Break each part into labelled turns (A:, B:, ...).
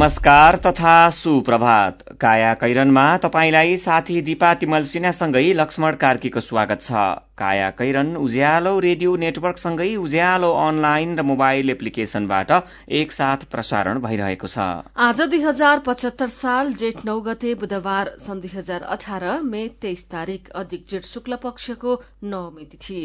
A: नमस्कार तथा सुप्रभात। काया कैरनमा तपाईँलाई साथी दिपा तिमल सिन्हासँगै लक्ष्मण कार्कीको स्वागत छ। काया कैरन उज्यालो रेडियो नेटवर्कसँगै उज्यालो अनलाइन र मोबाइल एप्लिकेशनबाट एकसाथ प्रसारण भइरहेको छ।
B: आज दुई हजार पचहत्तर साल जेठ नौ गते बुधबार सन् दुई हजार अठार मे तेइस तारीक अधिक जेठ शुक्ल पक्षको नवमी तिथि।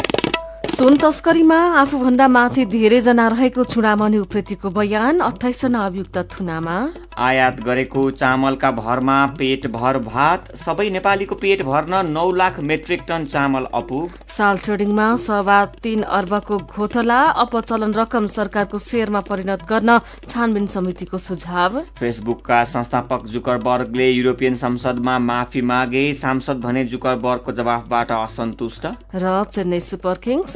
B: सुन तस्करीमा आफूभन्दा माथि धेरैजना रहेको चुडामणि उप्रेतीको बयान अठाइसजना अभियुक्त थुनामा।
A: आयात गरेको चामलका भरमा पेट भर भात सबै नेपालीको पेट भर्न नौ लाख मेट्रिक टन चामल अपुग।
B: साल ट्रेडिङमा सवा तीन अर्बको घोटला अपचलन रकम सरकारको शेयरमा परिणत गर्न छानबिन समितिको सुझाव।
A: फेसबुकका संस्थापक जुकरबर्गले युरोपियन संसदमा माफी मागे सांसद भने जुकरबर्गको जवाफबाट असन्तुष्ट।
B: र चेन्नई सुपर किङ्स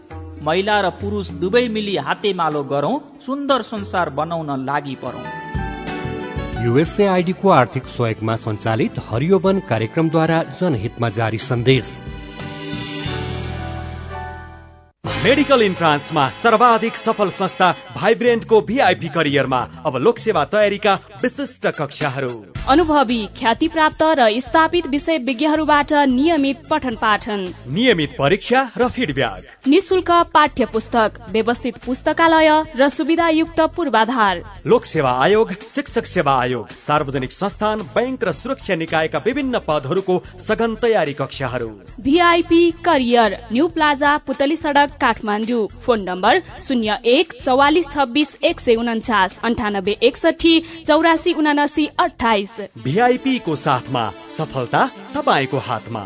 C: महिला र पुरुष दुवै मिली हातेमालो गरौं सुन्दर संसार बनाउन लागि परौं।
D: युएसएआईडीको आर्थिक सहयोगमा सञ्चालित हरियो वन कार्यक्रमद्वारा जनहितमा जारी सन्देश।
E: मेडिकल इन्ट्रान्समा सर्वाधिक सफल संस्था भाइब्रेन्टको भिआइपी करियरमा अब लोकसेवा तयारीका विशिष्ट कक्षाहरू।
F: अनुभवी ख्याति प्राप्त र स्थापित विषय विज्ञहरूबाट नियमित पठन पाठन
E: नियमित परीक्षा र फिडब्याक।
F: निशुल्क पाठ्य पुस्तक व्यवस्थित पुस्तकालय र सुविधायुक्त पूर्वाधार।
E: लोक सेवा आयोग शिक्षक सेवा आयोग सार्वजनिक संस्थान बैंक र सुरक्षा निकायका विभिन्न पदहरूको सघन तयारी कक्षाहरू।
F: VIP career new plaza Putali Sadak Kathmandu. Phone number शून्य एक चौवालिस छब्बिस एक सय उन्चास अन्ठानब्बे एकसठी चौरासी उनासी अठाइस
E: भिआइपी को साथमा सफलता तपाईँको हातमा।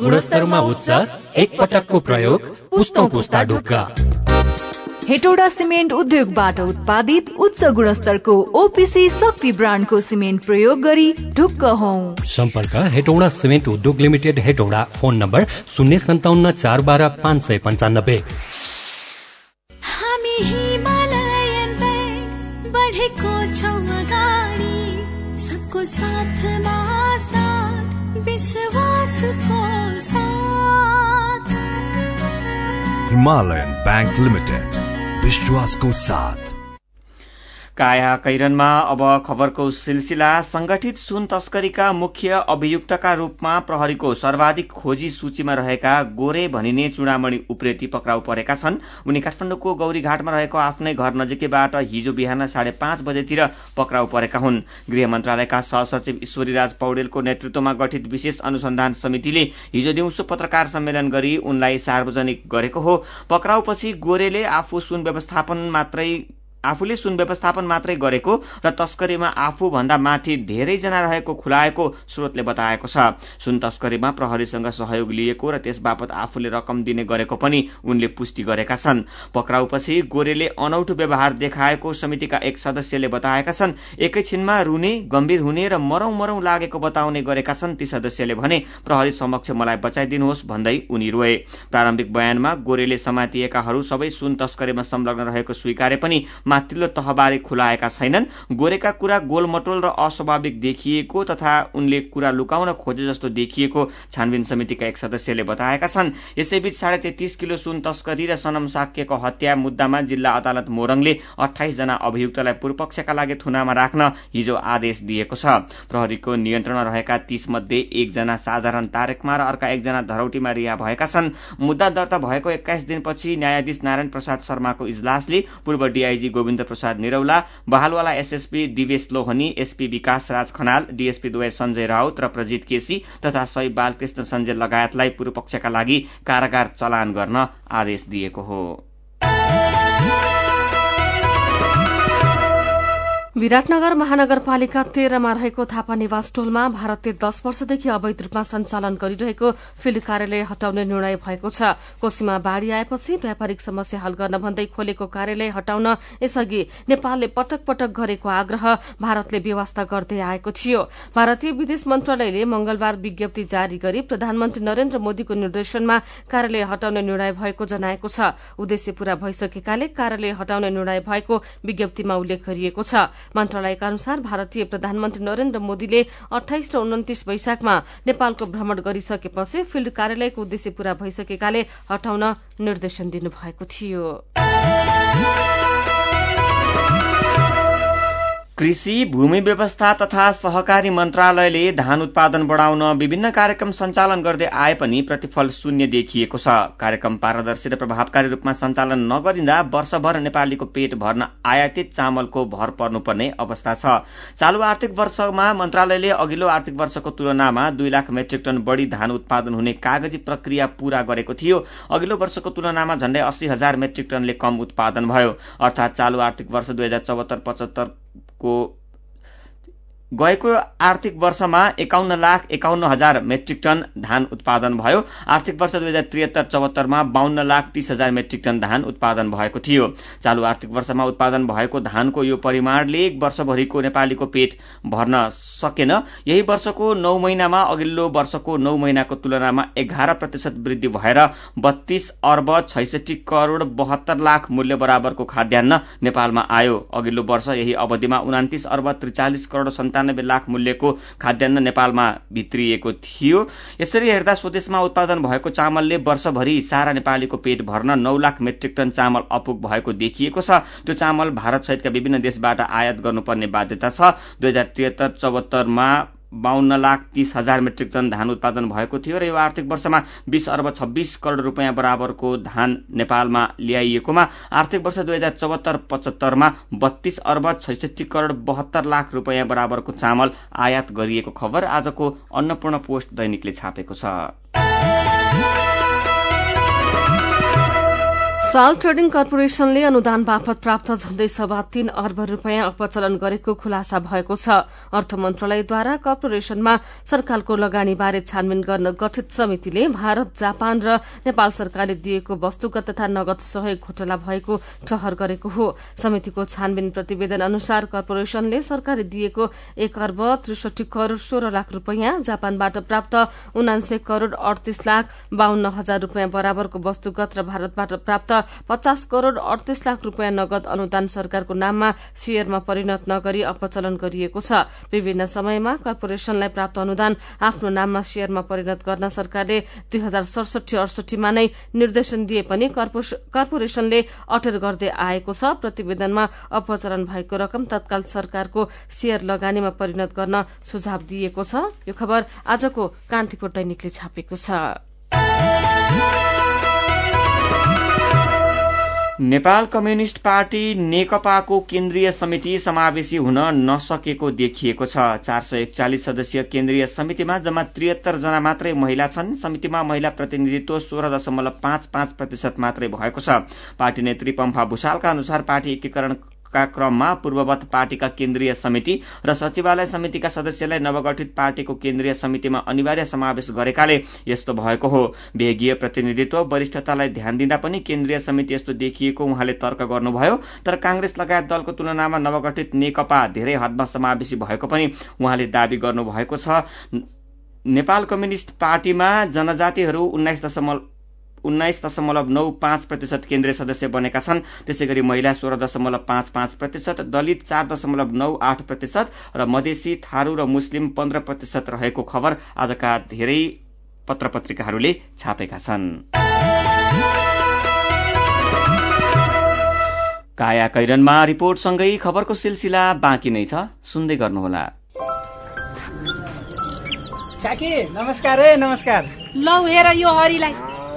D: गुणस्तरमा उच्च एक पटकको प्रयोग पुस्तौ पुस्ता ढुक्का।
G: हेटौडा सिमेन्ट उद्योगबाट उत्पादित उच्च गुणस्तरको ओपिसी शक्ति ब्रान्डको सिमेन्ट प्रयोग गरी ढुक्क हौ।
D: सम्पर्क हेटौडा सिमेन्ट उद्योग लिमिटेड हेटौडा फ़ोन नम्बर शून्य सन्ताउन्न चार बाह्र पाँच सय पन्चानब्बे।
H: सबको साथमा
I: हिमालयन बैंक लिमिटेड विश्वास को साथ।
A: काया कैरनमा अब खबरको सिलसिला संगठित सुन तस्करीका मुख्य अभियुक्तका रूपमा प्रहरीको सर्वाधिक खोजी सूचीमा रहेका गोरे भनिने चुडामणि उप्रेती पक्राउ परेका छन्। उनी काठमाडौँको गौरीघाटमा रहेको आफ्नै घर नजिकैबाट हिजो बिहान साढे पाँच बजेतिर पक्राउ परेका हुन्। गृह मन्त्रालयका सहसचिव ईश्वरीराज पौडेलको नेतृत्वमा गठित विशेष अनुसन्धान समितिले हिजो दिउँसो पत्रकार सम्मेलन गरी उनलाई सार्वजनिक गरेको हो। पक्राउपछि गोरेले आफू सुन व्यवस्थापन मात्रै आफूले सुन व्यवस्थापन मात्रै गरेको र तस्करीमा आफू भन्दा माथि धेरैजना रहेको खुलाएको स्रोतले बताएको छ। सुन तस्करीमा प्रहरीसँग सहयोग लिएको र त्यस बापत आफूले रकम दिने गरेको पनि उनले पुष्टि गरेका छन्। पक्राउपछि गोरेले अनौठो व्यवहार देखाएको समितिका एक सदस्यले बताएका छन् एकैछिनमा रुने गम्भीर हुने र मरौं मरौं लागेको बताउने गरेका छन् ती सदस्यले भने प्रहरी समक्ष मलाई बचाइदिनुहोस् भन्दै उनी रोए। प्रारम्भिक बयानमा गोरेले समातिएकाहरू सबै सुन तस्करीमा संलग्न रहेको स्वीकारे पनि माथिल्लो तहबारे खुलाएका छैनन्। गोरेका कुरा गोलमटोल र अस्वाभाविक देखिएको तथा उनले कुरा लुकाउन खोजे जस्तो देखिएको छानबिन समितिका एक सदस्यले बताएका छन्। यसैबीच साढे तेत्तीस किलो सुन तस्करी र सनम साक्यको हत्या मुद्दामा जिल्ला अदालत मोरङले अठाइस जना अभियुक्तलाई पूर्वपक्षका लागि थुनामा राख्न हिजो आदेश दिएको छ। प्रहरीको नियन्त्रण रहेका तीस मध्ये एकजना साधारण तारेकमा र अर्का एकजना धरौटीमा रिहा भएका छन्। मुद्दा दर्ता भएको एक्काइस दिनपछि न्यायाधीश नारायण प्रसाद शर्माको इजलासले पूर्व डीआईजी गोविन्द प्रसाद निरौला बहालवाला SSP Divesh Lohani SP Bikash Raj Khanal DSP दुवै संजय राउत र प्रजित केसी तथा सही बालकृष्ण संजय लगायतलाई पूर्वपक्षका लागि कारागार चलान गर्न आदेश दिएको हो।
B: विराटनगर महानगरपालिका तेह्रमा रहेको थापा निवास टोलमा भारतले दश वर्षदेखि अवैध रूपमा सञ्चालन गरिरहेको फिल्ड कार्यालय हटाउने निर्णय भएको छ। कोशीमा बाढ़ी आएपछि व्यापारिक समस्या हल गर्न भन्दै खोलेको कार्यालय हटाउन यसअघि नेपालले पटक पटक गरेको आग्रह भारतले व्यवस्था गर्दै आएको थियो। भारतीय विदेश मन्त्रालयले मंगलबार विज्ञप्ति जारी गरी प्रधानमन्त्री नरेन्द्र मोदीको निर्देशनमा कार्यालय हटाउने निर्णय भएको जनाएको छ। उद्देश्य पूरा भइसकेकाले कार्यालय हटाउने निर्णय भएको विज्ञप्तिमा उल्लेख गरिएको छ। मन्त्रालयका अनुसार भारतीय प्रधानमन्त्री नरेन्द्र मोदीले अठाइस र उन्तिस वैशाखमा नेपालको भ्रमण गरिसकेपछि फिल्ड कार्यालयको उद्देश्य पूरा भइसकेकाले हटाउन निर्देशन दिनुभएको थियो।
A: कृषि भूमि व्यवस्था तथा सहकारी मन्त्रालयले धान उत्पादन बढ़ाउन विभिन्न कार्यक्रम सञ्चालन गर्दै आए पनि प्रतिफल शून्य देखिएको छ। कार्यक्रम पारदर्शी र प्रभावकारी रूपमा सञ्चालन नगरिँदा वर्षभर नेपालीको पेट भर्न आयातित चामलको भर पर्नुपर्ने अवस्था छ। चालू आर्थिक वर्षमा मन्त्रालयले अघिल्लो आर्थिक वर्षको तुलनामा दुई लाख मेट्रिक टन बढ़ी धान उत्पादन हुने कागजी प्रक्रिया पूरा गरेको थियो। अघिल्लो वर्षको तुलनामा झण्डै अस्सी हजार मेट्रिक टनले कम उत्पादन भयो। अर्थात चालू आर्थिक वर्ष दुई हजार चौहत्तर पचहत्तर को गएको आर्थिक वर्षमा एकाउन्न लाख एकाउन्न हजार मेट्रिक टन धान उत्पादन भयो। आर्थिक वर्ष दुई हजार त्रिहत्तर चौहत्तरमा बाहन्न लाख तीस हजार मेट्रिक टन धान उत्पादन भएको थियो। चालू आर्थिक वर्षमा उत्पादन भएको धानको यो परिमाणले एक वर्षभरिको नेपालीको पेट भर्न सकेन। यही वर्षको नौ महिनामा अघिल्लो वर्षको नौ महिनाको तुलनामा एघार प्रतिशत वृद्धि भएर बत्तीस अर्ब छैसठी करोड़ बहत्तर लाख मूल्य बराबरको खाद्यान्न नेपालमा आयो। अघिल्लो वर्ष यही अवधिमा उनातिस अर्ब त्रिचालिस करोड़ सन्तानब्बे लाख मूल्यको खाद्यान्न नेपालमा भित्रिएको थियो। यसरी हेर्दा स्वदेशमा उत्पादन भएको चामलले वर्षभरि सारा नेपालीको पेट भर्न नौ लाख मेट्रिक टन चामल अपुग भएको देखिएको छ। त्यो चामल भारत सहितका विभिन्न देशबाट आयात गर्नुपर्ने बाध्यता छ। दुई हजार त्रिहत्तर चौहत्तरमा बाहन्न लाख तीस हजार मेट्रिक टन धान उत्पादन भएको थियो र यो आर्थिक वर्षमा बीस अर्ब छब्बीस करोड़ रूपियाँ बराबरको धान नेपालमा ल्याइएकोमा आर्थिक वर्ष दुई हजार चौहत्तर पचहत्तरमा बत्तीस अर्ब छैसठी करोड़ बहत्तर लाख रूपियाँ बराबरको चामल आयात गरिएको खबर आजको अन्नपूर्ण पोस्ट दैनिकले छापेको छ।
B: साल ट्रेडिङ कर्पोरेशनले अनुदान बापत प्राप्त झण्डै सवा तीन अर्ब रूपियाँ अपचलन गरेको खुलासा भएको छ। अर्थ मन्त्रालयद्वारा कर्पोरेशनमा सरकारको लगानीबारे छानबिन गर्न गठित समितिले भारत जापान र नेपाल सरकारले दिएको वस्तुगत तथा नगद सहयोग घोटाला भएको ठहर गरेको हो। समितिको छानबिन प्रतिवेदन अनुसार कर्पोरेशनले सरकारले दिएको एक अर्ब त्रिसठी करोड़ सोह्र लाख रूपियाँ जापानबाट प्राप्त उनान्से करोड़ अडतिस लाख बाहन्न हजार रूपियाँ बराबरको वस्तुगत र भारतबाट प्राप्त पचास करोड़ अडतिस लाख रूपियाँ नगद अनुदान सरकारको नाममा शेयरमा परिणत नगरी अपचलन गरिएको छ। विभिन्न समयमा कर्पोरेशनलाई प्राप्त अनुदान आफ्नो नाममा शेयरमा परिणत गर्न सरकारले दुई हजार सडसठी अडसठीमा नै निर्देशन दिए पनि कर्पोरेशनले अटेर गर्दै आएको छ। प्रतिवेदनमा अपचलन भएको रकम तत्काल सरकारको शेयर लगानीमा परिणत गर्न सुझाव दिएको छ। यो खबर आजको कान्तिपुर दैनिकले छापेको छ।
A: नेपाल कम्युनिष्ट पार्टी नेकपाको केन्द्रीय समिति समावेशी हुन नसकेको देखिएको छ। चार सय एकचालिस सदस्यीय केन्द्रीय समितिमा जम्मा त्रिहत्तर जना मात्रै महिला छन्। समितिमा महिला प्रतिनिधित्व सोह्र दशमलव पाँच पाँच प्रतिशत मात्रै भएको छ। पार्टी नेत्री पम्फा भूषालका अनुसार पार्टी एकीकरण का क्रममा पूर्ववत पार्टीका केन्द्रीय समिति र सचिवालय समितिका सदस्यलाई नवगठित पार्टीको केन्द्रीय समितिमा अनिवार्य समावेश गरेकाले यस्तो भएको हो। भेगीय प्रतिनिधित्व वरिष्ठतालाई ध्यान दिँदा पनि केन्द्रीय समिति यस्तो देखिएको उहाँले तर्क गर्नुभयो। तर कांग्रेस लगायत दलको तुलनामा नवगठित नेकपा धेरै हदमा समावेशी भएको पनि उहाँले दावी गर्नुभएको छ। नेपाल कम्युनिष्ट पार्टीमा जनजातिहरू उन्नाइस दशमलव उन्नाइस दशमलव नौ पाँच प्रतिशत केन्द्रीय सदस्य बनेका छन्। त्यसै गरी महिला सोह्र दशमलव पाँच पाँच प्रतिशत दलित चार दशमलव नौ आठ प्रतिशत र मधेसी थारू र मुस्लिम पन्ध्र प्रतिशत रहेको खबर आजका धेरै पत्र पत्रिकाहरूले छापेका छन्। काया कैरनमा रिपोर्टसँगै खबरको सिलसिला बाँकी नै छ। सुन्दै गर्नुहोला।
J: काकी नमस्कार है नमस्कार।
K: लौ हेर यो हरिलाई।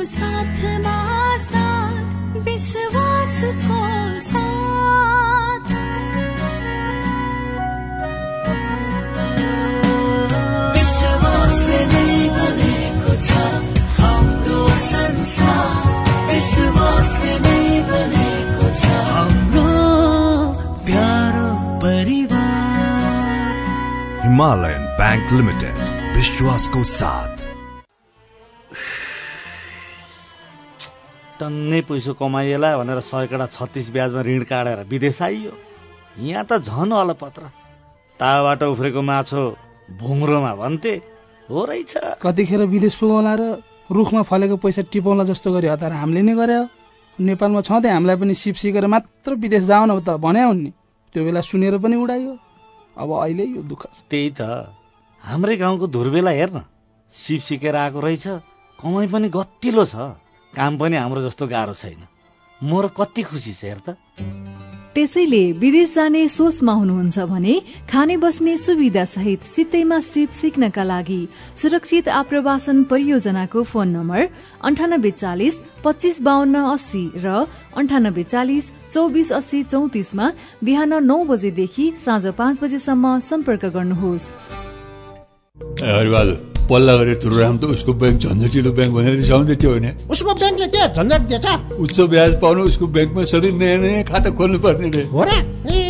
H: सबको साथमा साथ विश्वासको साथ।
L: विश्वासले नै बनेको छ हाम्रो संसार। विश्वासले नै बनेको छ हाम्रो प्यारो परिवार।
I: हिमालयन बैंक लिमिटेड विश्वासको साथ।
M: टन्नै पैसो कमाइएला भनेर सयकडा छत्तिस ब्याजमा ऋण काटेर विदेश आइयो। यहाँ त झन अलपत्र। ताबाट उफ्रेको माछो भुङ्रोमा भन्थे। हो रहेछ।
N: कतिखेर विदेश पुगौला र रुखमा फलेको पैसा टिपाउला जस्तो गरी हतार हामीले नै गरे नेपालमा छँदै हामीलाई पनि सिप सिकेर मात्र विदेश जाऊ न त भने हुन् नि। त्यो बेला सुनेर पनि उडाइयो। अब अहिले यो दुःख
M: त्यही त। हाम्रै गाउँको धुर्बेला हेर्न। सिप सिकेर आएको रहेछ। कमाइ पनि गतिलो छ। काम पनि हाम्रो जस्तो गाह्रो छैन। म र कति खुसी छ हेर त।
G: त्यसैले विदेश जाने सोचमा हुनुहुन्छ भने खाने बस्ने सुविधा सहित सित्तैमा सिप सिक्नका लागि सुरक्षित आप्रवासन परियोजनाको फोन नम्बर अन्ठानब्बे चालिस पच्चिस बाहन्न अस्सी र अन्ठानब्बे चालिस चौबिस अस्सी चौतिसमा बिहान नौ बजेदेखि साँझ पाँच बजेसम्म सम्पर्क गर्नुहोस्।
O: पल्ला गरेर तुरुराम त उसको ब्याङ्क झन्झटिलो ब्याङ्क भनेर रिसाउँदै थियो होइन।
P: उसको ब्याङ्कले के झन्झट दिएछ?
O: उच्च ब्याज पाउनु उसको ब्याङ्कमा सधैँ नयाँ नयाँ खाता खोल्नु पर्ने रे।
P: हो र?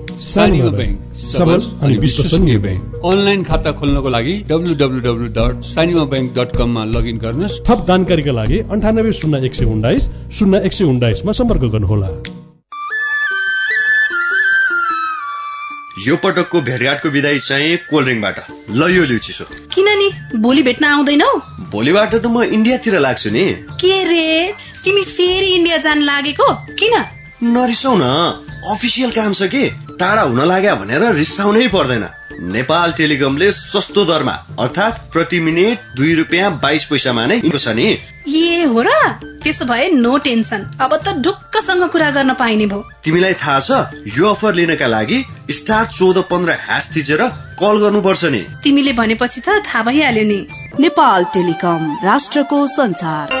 O: सानिमा ब्याङ्क सबल अनि विश्वसनीय ब्याङ्क अनलाइन खाता खोल्नको लागि W W W dot Sanima bank dot कममा लगइन गर्नुहोस्।
Q: थप जानकारीका लागि अन्ठानब्बे शून्य एक सय उन्नाइस शून्य एक सय उन्नाइसमा सम्पर्क गर्नुहोला।
R: यो पटकको भेटघाटको विदाई चाहिँ कोल्ड ड्रिङ्कबाट। ल यो लिउ चिसो
S: किन नि भोलि भेट्न आउँदैनौ?
R: भोलिबाट त म इन्डियातिर लाग्छु नि।
S: के रे? तिमी फेरि इन्डिया जान लागेको? किन?
R: नरिसाउ न। अफिसियल काम छ कि? टाढा हुन लाग्यो भनेर रिसाउनै पर्दैन। नेपाल टेलिकमले सस्तो दरमा अर्थात् प्रति मिनट दुई रुपियाँ बाइस पैसामा नै छ नि
S: ए हो र? त्यसो भए नो टेन्सन अब त ढुक्कसँग कुरा गर्न पाइने भयो।
R: तिमीलाई थाहा छ यो अफर लिनका लागि स्टार चौध पन्ध्र ह्यास थिचेर कल गर्नुपर्छ नि।
S: तिमीले भनेपछि त थाहा भइहाल्यो नि।
T: नेपाल टेलिकम राष्ट्रको संचार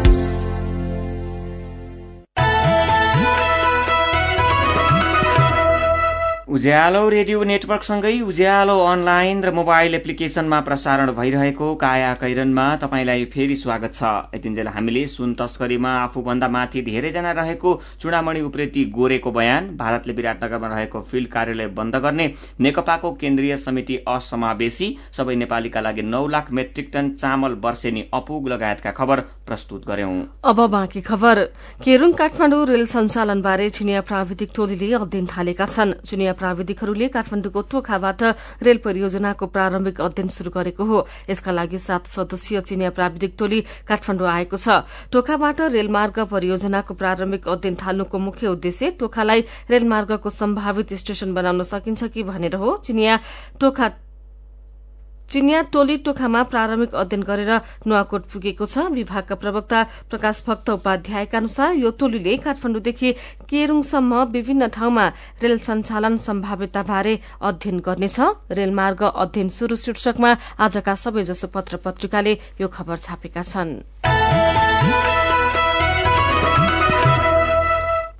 A: उज्यालो रेडियो नेटवर्कसँगै उज्यालो अनलाइन र मोबाइल एप्लिकेशनमा प्रसारण भइरहेको काया कैरनमा तपाईँलाई फेरि स्वागत छ। यतिन्जेल हामीले सुन तस्करीमा आफूभन्दा माथि धेरैजना रहेको चुडामणि उप्रेती गोरेको बयान भारतले विराटनगरमा रहेको फिल्ड कार्यालय बन्द गर्ने नेकपाको केन्द्रीय समिति असमावेशी सबै नेपालीका लागि नौ लाख मेट्रिक टन चामल वर्षेनी अपुग लगायतका खबर प्रस्तुत गर्यौं।
B: केरूङ काठमाडौँ रेल सञ्चालनबारे चिनिया प्राविधिक टोलीले अध्ययन थालेका छन्। प्राविधिकहरूले काठमाडौँको टोखाबाट रेल परियोजनाको प्रारम्भिक अध्ययन शुरू गरेको हो। यसका लागि सात सदस्यीय चिनिया प्राविधिक टोली काठमाडौँ आएको छ। टोखाबाट रेलमार्ग परियोजनाको प्रारम्भिक अध्ययन थाल्नुको मुख्य उद्देश्य टोखालाई रेलमार्गको सम्भावित स्टेशन बनाउन सकिन्छ कि भनेर हो। चिनिया टोखा चिनिया टोली टोखामा प्रारम्भिक अध्ययन गरेर नुवाकोट पुगेको छ। विभागका प्रवक्ता प्रकाश भक्त उपाध्यायका अनुसार यो टोलीले काठमाडौँदेखि केरूङसम्म विभिन्न ठाउँमा रेल सञ्चालन सम्भाव्यताबारे अध्ययन गर्नेछ। रेलमार्ग अध्ययन शुरू शीर्षकमा आजका सबैजसो पत्र पत्रिकाले यो खबर छापेका छन्।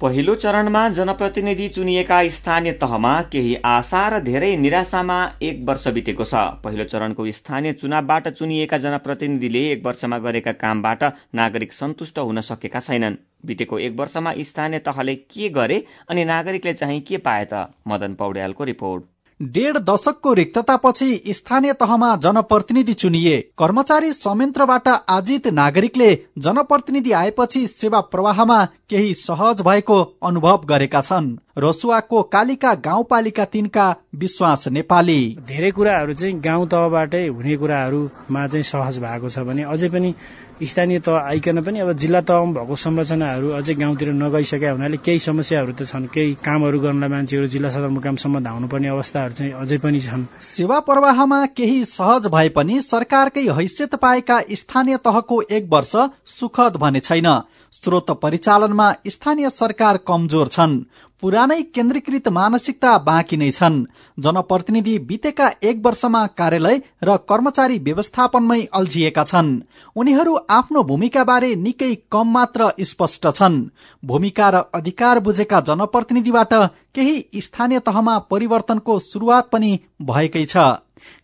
A: पहिलो चरणमा जनप्रतिनिधि चुनिएका स्थानीय तहमा केही आशा र धेरै निराशामा एक वर्ष बितेको छ। पहिलो चरणको स्थानीय चुनावबाट चुनिएका जनप्रतिनिधिले एक वर्षमा गरेका कामबाट नागरिक सन्तुष्ट हुन सकेका छैनन्। बितेको एक वर्षमा स्थानीय तहले के गरे अनि नागरिकले चाहिँ के पाए त? मदन पौड्यालको रिपोर्ट।
U: डेढ दशकको रिक्ततापछि स्थानीय तहमा जनप्रतिनिधि चुनिए। कर्मचारी संयन्त्रबाट आजित नागरिकले जनप्रतिनिधि आएपछि सेवा प्रवाहमा केही सहज भएको अनुभव गरेका छन्। रसुवाको कालिका गाउँपालिका तिनका विश्वास नेपाली।
J: धेरै कुराहरू चाहिँ गाउँ तहबाटै हुने कुराहरूमा चाहिँ सहज भएको छ भने अझै पनि स्थानीय तह आइकन पनि अब जिल्ला तहमा भएको संरचनाहरू अझै गाउँतिर नगइसकेका हुनाले केही समस्याहरू त छन्। केही कामहरू गर्नलाई मान्छेहरू जिल्ला सदरमुकामसम्म धाउनुपर्ने अवस्थाहरू चाहिँ अझै पनि छन्।
U: सेवा प्रवाहमा केही सहज भए पनि सरकारकै हैसियत पाएका स्थानीय तहको एक वर्ष सुखद भने छैन। स्रोत परिचालनमा स्थानीय सरकार कमजोर छन्। पुरानै केन्द्रीकृत मानसिकता बाँकी नै छन्। जनप्रतिनिधि बितेका एक वर्षमा कार्यालय र कर्मचारी व्यवस्थापनमै अल्झिएका छन्। उनीहरू आफ्नो भूमिकाबारे निकै कम मात्र स्पष्ट छन्। भूमिका र अधिकार बुझेका जनप्रतिनिधिबाट केही स्थानीय तहमा परिवर्तनको शुरूआत पनि भएकै छ।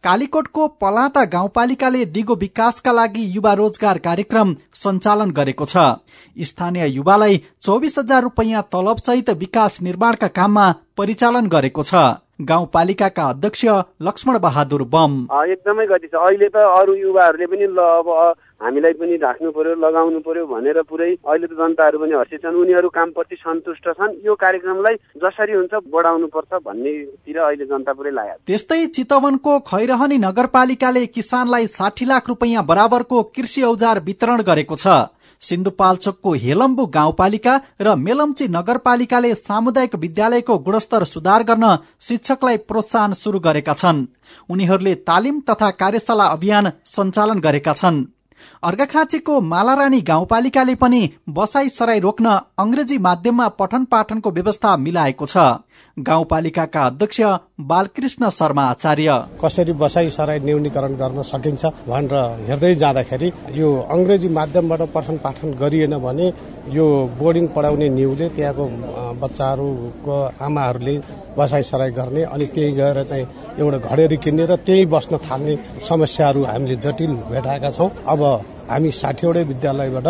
U: कालीकोटको पलाता गाउँपालिकाले दिगो विकासका लागि युवा रोजगार कार्यक्रम सञ्चालन गरेको छ। स्थानीय युवालाई चौबिस हजार रूपियाँ तलबसहित विकास निर्माणका काममा परिचालन गरेको छ। गाउँपालिकाका अध्यक्ष लक्ष्मण बहादुर बम।
V: एकदमै गति छ। अहिले त अरू युवाहरूले पनि ल अब हामीलाई पनि राख्नु पर्यो लगाउनु पर्यो भनेर पुरै अहिले त जनताहरू पनि हर्षित छन्। उनीहरू कामप्रति सन्तुष्ट छन्। यो कार्यक्रमलाई जसरी हुन्छ बढाउनु पर्छ भन्नेतिर अहिले जनता पुरै लाग्यो
U: त्यस्तै चितवनको खैरहनी नगरपालिकाले किसानलाई साठी लाख रुपियाँ बराबरको कृषि औजार वितरण गरेको छ। सिन्धुपाल्चोकको हेलम्बु गाउँपालिका र मेलम्ची नगरपालिकाले सामुदायिक विद्यालयको गुणस्तर सुधार गर्न शिक्षकलाई प्रोत्साहन शुरू गरेका छन्। उनीहरूले तालिम तथा कार्यशाला अभियान सञ्चालन गरेका छन्। अर्घाखाँचीको मालारानी गाउँपालिकाले पनि बसाई सराई रोक्न अंग्रेजी माध्यममा पठन पाठनको व्यवस्था मिलाएको छ। गाउँपालिकाका अध्यक्ष बालकृष्ण शर्मा आचार्य।
P: कसरी बसाई सराई न्यूनीकरण गर्न सकिन्छ भनेर हेर्दै जाँदाखेरि यो अंग्रेजी माध्यमबाट पठन पाठन गरिएन भने यो बोर्डिङ पढाउने न्युले त्यहाँको बच्चाहरूको आमाहरूले बसाई सराई गर्ने अनि त्यही गएर चाहिँ एउटा घडेरी किन्ने र त्यही बस्न थाल्ने समस्याहरू हामीले जटिल भेटाएका छौँ। अब हामी साठीवटै विद्यालयबाट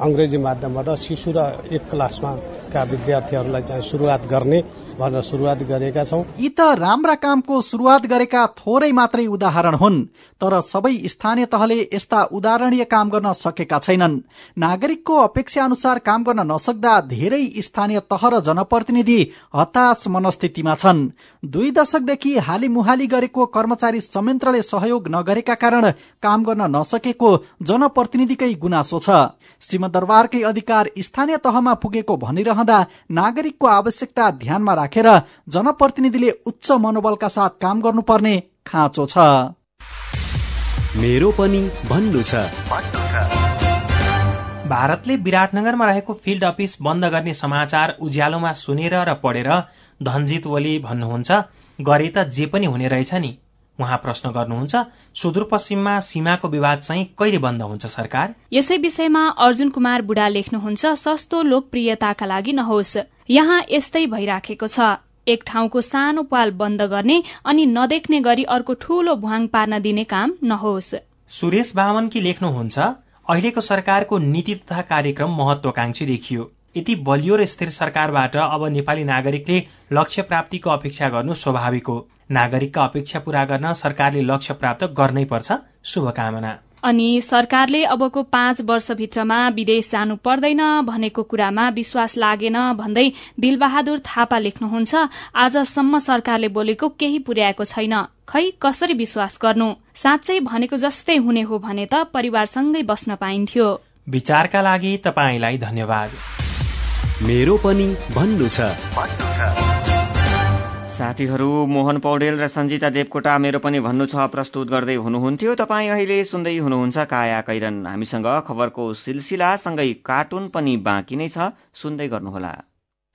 P: अंग्रेजी माध्यमबाट शिशु र एक क्लासमा का विद्यार्थीहरूलाई चाहिँ सुरुवात गर्ने भनेर सुरुवात गरेका छौँ।
U: यी त राम्रा कामको सुरुवात गरेका थोरै मात्रै उदाहरण हुन् तर सबै स्थानीय तहले यस्ता उदाहरणीय काम गर्न सकेका छैनन्। नागरिकको अपेक्षा अनुसार काम गर्न नसक्दा धेरै स्थानीय तह र जनप्रतिनिधि हताश मनस्थितिमा छन्। दुई दशकदेखि हाली मुहाली गरेको कर्मचारी संयन्त्रले सहयोग नगरेका कारण काम गर्न नसकेको जनप्रतिनिधिकै गुनासो छ। सिंहदरबारकै अधिकार स्थानीय तहमा पुगेको भनिरहँदा नागरिकको आवश्यकता ध्यानमा राखेर जनप्रतिनिधिले उच्च मनोबलका साथ काम गर्नुपर्ने खाँचो छ।
W: मेरो पनि भन्नु छ।
E: भारतले विराटनगरमा रहेको फिल्ड अफिस बन्द गर्ने समाचार उज्यालोमा सुनेर र पढेर धनजित ओली भन्नुहुन्छ गरे त जे पनि हुने रहेछ नि। उहाँ प्रश्न गर्नुहुन्छ सुदूरपश्चिममा सीमाको विवाद चाहिँ कहिले बन्द हुन्छ सरकार?
F: यसै विषयमा अर्जुन कुमार बुढा लेख्नुहुन्छ सस्तो लोकप्रियताका लागि नहोस्। यहाँ यस्तै भइराखेको छ। एक ठाउँको सानो पाल बन्द गर्ने अनि नदेख्ने गरी अर्को ठूलो भुवाङ पार्न दिने काम नहोस्।
E: सुरेश बामनकी लेख्नुहुन्छ अहिलेको सरकारको नीति तथा कार्यक्रम महत्वाकांक्षी देखियो। यति बलियो र स्थिर सरकारबाट अब नेपाली नागरिकले लक्ष्य प्राप्तिको अपेक्षा गर्नु स्वाभाविक हो। नागरिकका अपेक्षा पूरा गर्न सरकारले लक्ष्य प्राप्त गर्नै पर्छ। शुभकामना।
F: अनि सरकारले अबको पाँच वर्षभित्रमा विदेश जानु पर्दैन भनेको कुरामा विश्वास लागेन भन्दै दिलबहादुर थापा लेख्नुहुन्छ। आजसम्म सरकारले बोलेको केही पुर्याएको छैन। खै कसरी विश्वास गर्नु? साँच्चै भनेको जस्तै हुने हो भने त परिवारसँगै बस्न पाइन्थ्यो।
E: विचारका लागि तपाईँलाई धन्यवाद।
W: मेरो पनि भन्नु छ।
A: साथीहरू मोहन पौडेल र सञ्जिता देवकोटा मेरो पनि भन्नु छ प्रस्तुत गर्दै हुनुहुन्थ्यो। तपाईँ अहिले सुन्दै हुनुहुन्छ काया कैरन। हामीसँग खबरको सिलसिला सँगै कार्टुन पनि बाँकी नै छ। सुन्दै गर्नुहोला।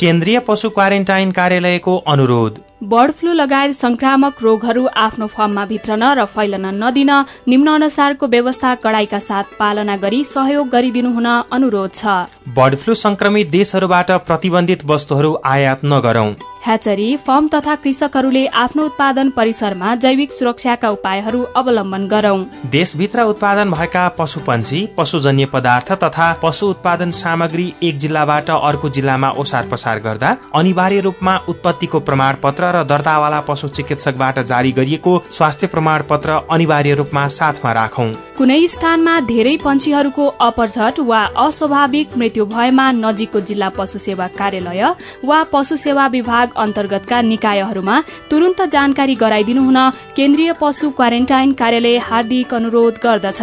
E: केन्द्रीय पशु क्वारेन्टाइन कार्यालयको अनुरोध।
F: बर्ड फ्लू लगायत संक्रामक रोगहरू आफ्नो फर्ममा भित्रन र फैलन नदिन निम्न अनुसारको व्यवस्था कडाईका साथ पालना गरी सहयोग गरिदिनु हुन अनुरोध छ।
E: बर्ड फ्लू संक्रमित देशहरूबाट प्रतिबन्धित वस्तुहरू आयात नगरौं।
F: ह्याचरी फर्म तथा कृषकहरूले आफ्नो उत्पादन परिसरमा जैविक सुरक्षाका उपायहरू अवलम्बन गरौं।
E: देशभित्र उत्पादन भएका पशुपन्छी पशुजन्य पदार्थ तथा पशु उत्पादन सामग्री एक जिल्लाबाट अर्को जिल्लामा ओसार पसार गर्दा अनिवार्य रूपमा उत्पत्तिको प्रमाण पत्र र दर्तावाला पशु चिकित्सकबाट जारी गरिएको स्वास्थ्य प्रमाण पत्र अनिवार्य रूपमा साथमा राखौं।
F: कुनै स्थानमा धेरै पंक्षीहरूको अपरझट वा अस्वाभाविक मृत्यु भएमा नजिकको जिल्ला पशु सेवा कार्यालय वा पशु सेवा विभाग अन्तर्गतका निकायहरूमा तुरन्त जानकारी गराइदिनु हुन केन्द्रीय पशु क्वारेन्टाइन कार्यालय हार्दिक अनुरोध गर्दछ।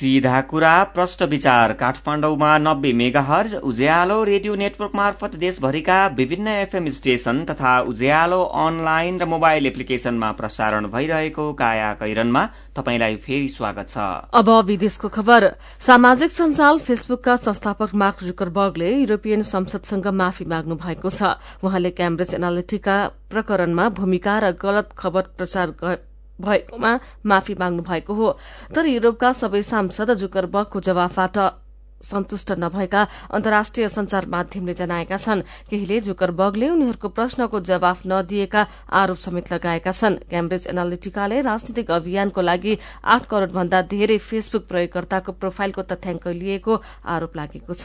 A: सीधा कुरा प्रष्ट विचार। काठमाडौँमा नब्बे mega hertz Ujyaalo radio network मार्फत देशभरिका विभिन्न एफएम स्टेशन तथा उज्यालो अनलाइन र मोबाइल एप्लिकेशनमा प्रसारण भइरहेको काया कैरनमा तपाईंलाई फेरि स्वागत छ।
B: अब विदेशको खबर। सामाजिक सञ्जाल फेसबुकका संस्थापक मार्क जुकरबर्गले युरोपियन संसदसँग माफी माग्नु भएको छ। उहाँले क्याम्ब्रिज एनालिटिका प्रकरणमा भूमिका र गलत खबर प्रचार भएकोमा माफी माग्नु भएको हो। तर युरोपका सबै सांसद जुकरबर्गको जवाफबाट सन्तुष्ट नभएका अन्तर्राष्ट्रिय संचार माध्यमले जनाएका छन् केहीले जुकरबर्गले उनीहरूको प्रश्नको जवाफ नदिएका आरोप समेत लगाएका छन्। क्याम्ब्रिज एनालिटिकाले राजनीतिक अभियानको लागि आठ करोड़ भन्दा धेरै फेसबुक प्रयोगकर्ताको प्रोफाइलको तथ्याङ्क लिएको आरोप लागेको छ।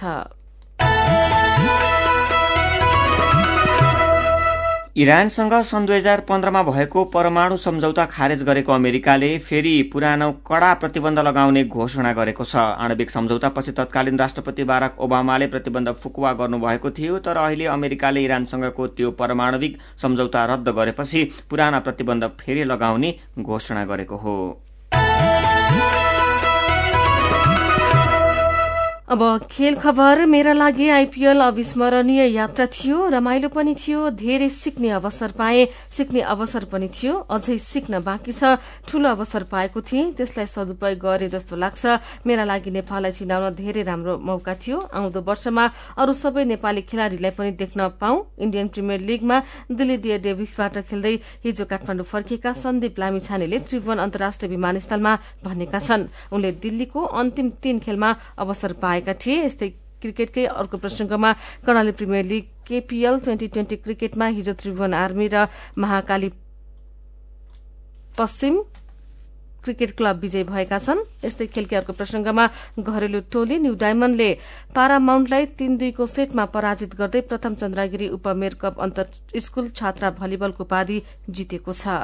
A: इरानसँग सन् दुई हजार पन्ध्रमा भएको परमाणु सम्झौता खारेज गरेको अमेरिकाले फेरि पुरानो कड़ा प्रतिबन्ध लगाउने घोषणा गरेको छ। आणविक सम्झौतापछि तत्कालीन राष्ट्रपति बाराक ओबामाले प्रतिबन्ध फुकुवा गर्नुभएको थियो तर अहिले अमेरिकाले इरानसँगको त्यो परमाणविक सम्झौता रद्द गरेपछि पुराना प्रतिबन्ध फेरि लगाउने घोषणा गरेको हो।
B: अब खेल खबर मेरा लागि आइपीएल अविस्मरणीय यात्रा थियो रमाइलो पनि थियो धेरै सिक्ने अवसर पाए। सिक्ने अवसर पनि थियो अझै सिक्न बाँकी छ। ठूलो अवसर पाएको थिएँ त्यसलाई सदुपयोग गरे जस्तो लाग्छ। मेरा लागि नेपाललाई चिनाउन धेरै राम्रो मौका थियो। आउँदो वर्षमा अरू सबै नेपाली खेलाड़ीलाई पनि देख्न पाऊ। इण्डियन प्रिमियर लीगमा दिल्ली डियर डेभिसबाट खेल्दै हिजो काठमाडौँ फर्किएका सन्दीप लामिछानेले त्रिभुवन अन्तर्राष्ट्रिय विमानस्थलमा भनेका छन्। उनले दिल्लीको अन्तिम तीन खेलमा अवसर पाए। आएका थिए। यस्तै क्रिकेटकै अर्को प्रसंगमा Karnali premier league KPL twenty twenty क्रिकेटमा हिजो त्रिभुवन आर्मी र महाकाली पश्चिम क्रिकेट क्लब विजय भएका छन्। यस्तै खेलकै अर्को प्रसंगमा घरेलु टोली न्यू डायमण्डले पारामाउन्टलाई तीन दुईको सेटमा पराजित गर्दै प्रथम चन्द्रगिरी उपमेयर कप अन्तर स्कूल छात्रा भलिबलको उपाधि जितेको छ।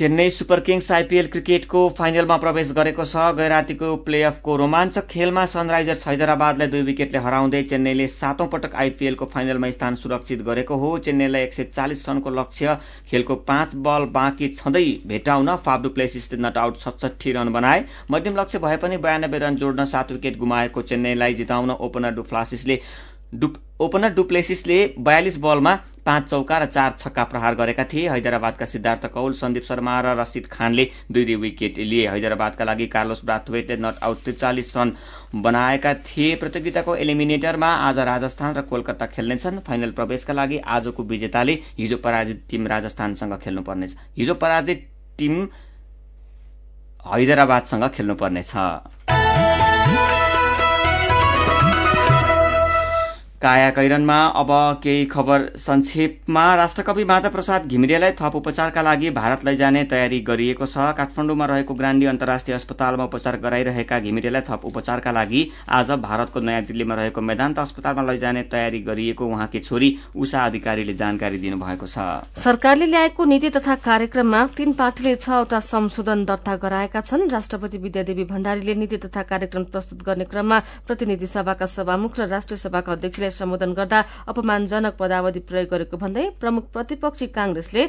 A: चेन्नई सुपर किङ्स आइपीएल क्रिकेटको फाइनलमा प्रवेश गरेको छ। गैरातीको प्लेअफको रोमाञ्चक खेलमा सनराइजर्स हैदराबादलाई दुई विकेटले हराउँदै चेन्नईले सातौं पटक आइपीएलको फाइनलमा स्थान सुरक्षित गरेको हो। चेन्नईलाई एक सय चालिस रनको लक्ष्य खेलको पाँच बल बाँकी छँदै भेटाउन फाब्डु प्लेसिसले नट आउट सतसठी रन बनाए। मध्यम लक्ष्य भए पनि बयानब्बे रन जोड्न सात विकेट गुमाएको चेन्नईलाई जिताउन ओपनर डुफ्लासिसले ओपनर डुप्लेसिसले बयालिस बलमा पाँच चौका र चार छक्का प्रहार गरेका थिए। हैदराबादका सिद्धार्थ कौल सन्दीप शर्मा र रसिद खानले दुई दुई विकेट लिए। हैदराबादका लागि कार्लोस ब्राथवेटले नट आउट त्रिचालिस रन बनाएका थिए। प्रतियोगिताको एलिमिनेटरमा आज राजस्थान र कोलकाता खेल्नेछन्। फाइनल प्रवेशका लागि आजको विजेताले हिजो पराजित टीम राजस्थानसँग खेल्नुपर्नेछ। हिजो पराजित टीम हैदराबादसँग खेल्नुपर्नेछ। काया कैरनमा अब केही खबर संक्षेपमा राष्ट्रकवि माता प्रसाद घिमिरेलाई थप उपचारका लागि भारत लैजाने तयारी गरिएको छ। काठमाडौँमा रहेको ग्रान्डी अन्तर्राष्ट्रिय अस्पतालमा उपचार गराइरहेका घिमिरेलाई थप उपचारका लागि आज भारतको नयाँ दिल्लीमा रहेको मेदान्त अस्पतालमा लैजाने तयारी गरिएको उहाँकी छोरी उषा अधिकारीले जानकारी दिनुभएको छ।
B: सरकारले ल्याएको नीति तथा कार्यक्रममा तीन पार्टीले छवटा संशोधन दर्ता गराएका छन्। राष्ट्रपति विद्यादेवी भण्डारीले नीति तथा कार्यक्रम प्रस्तुत गर्ने क्रममा प्रतिनिधि सभाका सभामुख र राष्ट्रिय सभाका अध्यक्षले सम्बोधन गर्दा अपमानजनक पदावधि प्रयोग गरेको भन्दै प्रमुख प्रतिपक्षी कांग्रेसले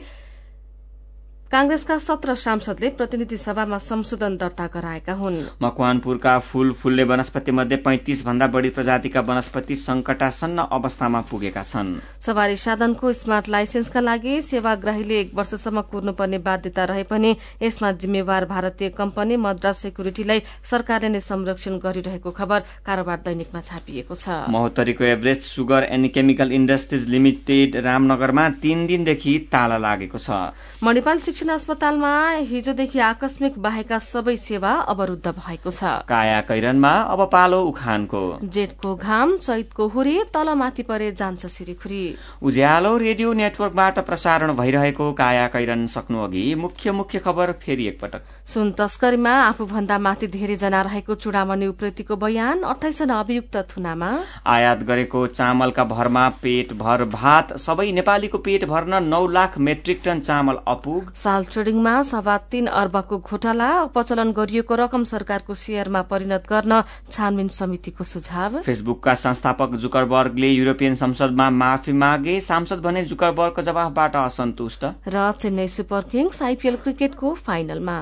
B: कांग्रेसका सत्र सांसदले प्रतिनिधि सभामा संशोधन दर्ता गराएका हुन्।
A: मकवानपुरका फूल फूल्ने वनस्पति मध्ये पैंतिस भन्दा बढ़ी प्रजातिका वनस्पति संकटासन्न अवस्थामा पुगेका छन्।
B: सवारी साधनको स्मार्ट लाइसेन्सका लागि सेवाग्राहीले एक वर्षसम्म कुर्नुपर्ने बाध्यता रहे पनि यसमा जिम्मेवार भारतीय कम्पनी मद्रास सेक्युरिटीलाई सरकारले नै संरक्षण गरिरहेको खबर कारोबार दैनिकमा छापिएको छ।
A: महोत्तरीको Everest sugar and chemical industries limited रामनगरमा तीन दिनदेखि ताला लागेको छ।
B: मणिपाल शिक्षण अस्पतालमा हिजोदेखि आकस्मिक बाहेकका सबै सेवा अवरूद्ध भएको छ।
A: काया कैरनमा अब पालो उखानको।
B: जेठको घाम चैतको हुरी तलमाथि परे जान्छ सिरिखुरी।
A: उज्यालो रेडियो नेटवर्कबाट प्रसारण भइरहेको काया कैरन सक्नु अघि मुख्य मुख्य खबर फेरि एकपटक।
B: सुन तस्करीमा आफूभन्दा माथि धेरैजना रहेको चुडामणि उप्रेतीको बयान अठाइसजना अभियुक्त थुनामा।
A: आयात गरेको चामलका भरमा पेट भर भात सबै नेपालीको पेट भर्न नौ लाख मेट्रिक टन चामल अपुग।
B: साल ट्रेडिङमा सभा तीन अर्बको घोटाला अपचलन गरिएको रकम सरकारको शेयरमा परिणत गर्न छानबिन समितिको सुझाव।
A: फेसबुकका संस्थापक जुकरबर्गले युरोपियन संसदमा माफी मागे सांसद भने जुकरबर्गको जवाफबाट असन्तुष्ट।
B: र चेन्नई सुपर किङ्स आइपीएल क्रिकेटको फाइनलमा।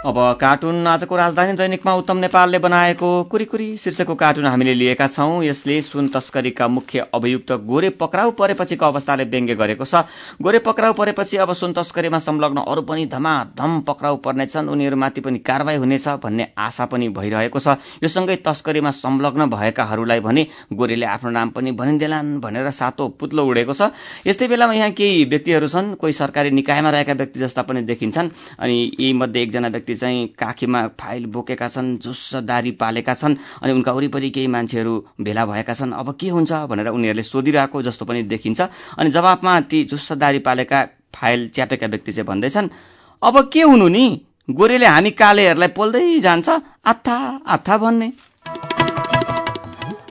A: अब कार्टुन आजको राजधानी दैनिकमा उत्तम नेपालले बनाएको कुरीकुरी शीर्षकको कार्टुन हामीले लिएका छौं। यसले सुन तस्करीका मुख्य अभियुक्त गोरे पक्राउ परेपछिको अवस्थाले व्यङ्ग्य गरेको छ। गोरे पक्राउ परेपछि अब सुन तस्करीमा संलग्न अरू पनि धमाधम पक्राउ पर्नेछन्। उनीहरूमाथि पनि कारवाही हुनेछ भन्ने आशा पनि भइरहेको छ। यो सँगै तस्करीमा संलग्न भएकाहरूलाई भने गोरेले आफ्नो नाम पनि भनिदेलान् भनेर सातो पुत्लो उडेको छ। यस्तै बेलामा यहाँ केही व्यक्तिहरू छन्। कोही सरकारी निकायमा रहेका व्यक्ति जस्ता पनि देखिन्छन्। अनि यी मध्ये एकजना व्यक्ति चाहिँ काखीमा फाइल बोकेका छन् जुस्स दारी पालेका छन् अनि उनका वरिपरि केही मान्छेहरू भेला भएका छन्। अब के हुन्छ भनेर उनीहरूले सोधिरहेको जस्तो पनि देखिन्छ। अनि जवाफमा ती जुस्स दारी पालेका फाइल च्यापेका व्यक्ति चाहिँ भन्दैछन् अब के हुनु नि? गोरेले हामी कालेहरूलाई पोल्दै जान्छ। आत्था आत्था भन्ने।